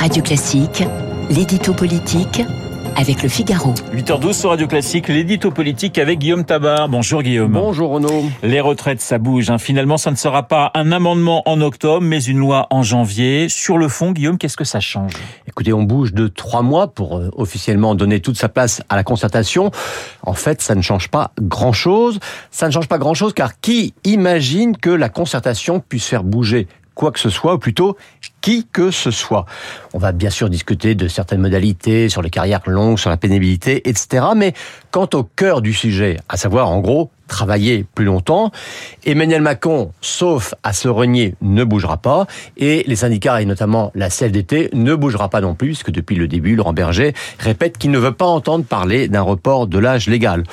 Radio Classique, l'édito politique avec le Figaro. 8h12 sur Radio Classique, l'édito politique avec Guillaume Tabar. Bonjour Guillaume. Bonjour Renaud. Les retraites, ça bouge. Hein. Finalement, ça ne sera pas un amendement en octobre, mais une loi en janvier. Sur le fond, Guillaume, qu'est-ce que ça change? Écoutez, on bouge de trois mois pour euh, officiellement donner toute sa place à la concertation. En fait, ça ne change pas grand-chose. Ça ne change pas grand-chose car qui imagine que la concertation puisse faire bouger quoi que ce soit, ou plutôt qui que ce soit. On va bien sûr discuter de certaines modalités, sur les carrières longues, sur la pénibilité, etc. Mais quant au cœur du sujet, à savoir en gros travailler plus longtemps, Emmanuel Macron, sauf à se renier, ne bougera pas, et les syndicats, et notamment la CFDT, ne bougera pas non plus, puisque depuis le début, Laurent Berger répète qu'il ne veut pas entendre parler d'un report de l'âge légal.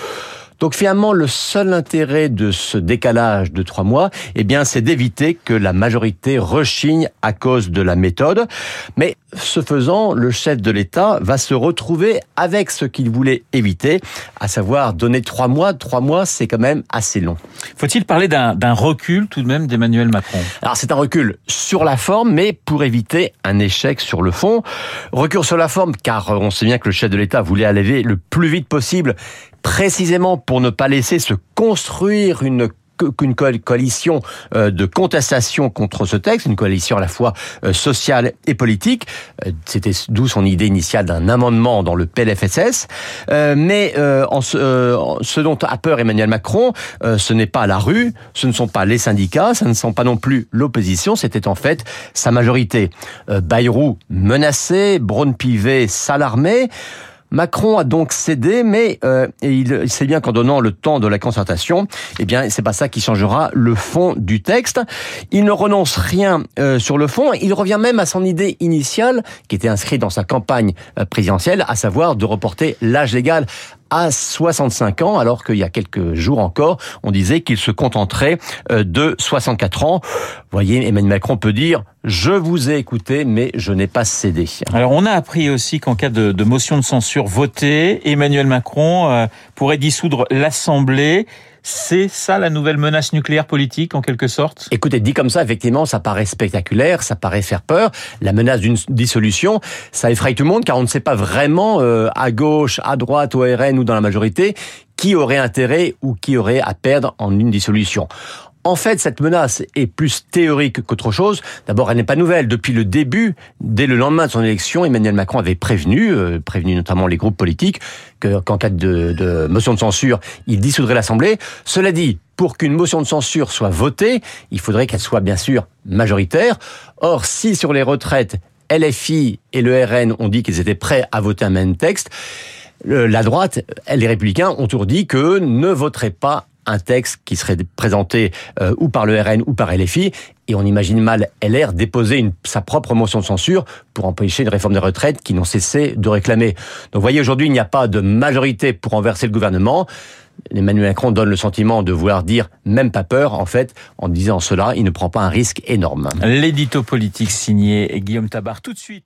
Donc finalement, le seul intérêt de ce décalage de trois mois, eh bien, c'est d'éviter que la majorité rechigne à cause de la méthode. Mais ce faisant, le chef de l'État va se retrouver avec ce qu'il voulait éviter, à savoir donner trois mois. Trois mois, c'est quand même assez long. Faut-il parler d'un recul tout de même d'Emmanuel Macron? Alors c'est un recul sur la forme, mais pour éviter un échec sur le fond. Recul sur la forme, car on sait bien que le chef de l'État voulait aller le plus vite possible précisément pour ne pas laisser se construire une qu'une coalition euh, de contestation contre ce texte, une coalition à la fois euh, sociale et politique. Euh, c'était d'où son idée initiale d'un amendement dans le PLFSS. Mais ce, dont a peur Emmanuel Macron, ce n'est pas la rue, ce ne sont pas les syndicats, ce ne sont pas non plus l'opposition, c'était en fait sa majorité. Bayrou menacé, Braun-Pivet s'alarmait. Macron a donc cédé, mais euh, il sait bien qu'en donnant le temps de la concertation, eh bien, c'est pas ça qui changera le fond du texte. Il ne renonce rien euh, sur le fond. Il revient même à son idée initiale, qui était inscrite dans sa campagne euh, présidentielle, à savoir de reporter l'âge légal à 65 ans, alors qu'il y a quelques jours encore, on disait qu'il se contenterait euh, de 64 ans. Vous voyez, Emmanuel Macron peut dire je vous ai écouté, mais je n'ai pas cédé. Alors, on a appris aussi qu'en cas de, motion de censure votée, Emmanuel Macron euh, pourrait dissoudre l'Assemblée. C'est ça la nouvelle menace nucléaire politique en quelque sorte? Écoutez, dit comme ça, effectivement, ça paraît spectaculaire, ça paraît faire peur. La menace d'une dissolution, ça effraie tout le monde car on ne sait pas vraiment euh, à gauche, à droite, au RN ou dans la majorité qui aurait intérêt ou qui aurait à perdre en une dissolution. En fait, cette menace est plus théorique qu'autre chose. D'abord, elle n'est pas nouvelle. Depuis le début, dès le lendemain de son élection, Emmanuel Macron avait prévenu, euh, prévenu notamment les groupes politiques, qu'en cas de, motion de censure, il dissoudrait l'Assemblée. Cela dit, pour qu'une motion de censure soit votée, il faudrait qu'elle soit bien sûr majoritaire. Or, si sur les retraites, LFI et le RN ont dit qu'ils étaient prêts à voter un même texte, la droite, les républicains ont toujours dit que ne voteraient pas un texte qui serait présenté euh, ou par le RN ou par LFI, et on imagine mal LR déposer une, sa propre motion de censure pour empêcher une réforme des retraites qui n'ont cessé de réclamer. Donc voyez, aujourd'hui, il n'y a pas de majorité pour renverser le gouvernement. Emmanuel Macron donne le sentiment de vouloir dire même pas peur. En fait, en disant cela, il ne prend pas un risque énorme. L'édito politique signé Guillaume Tabar. Tout de suite,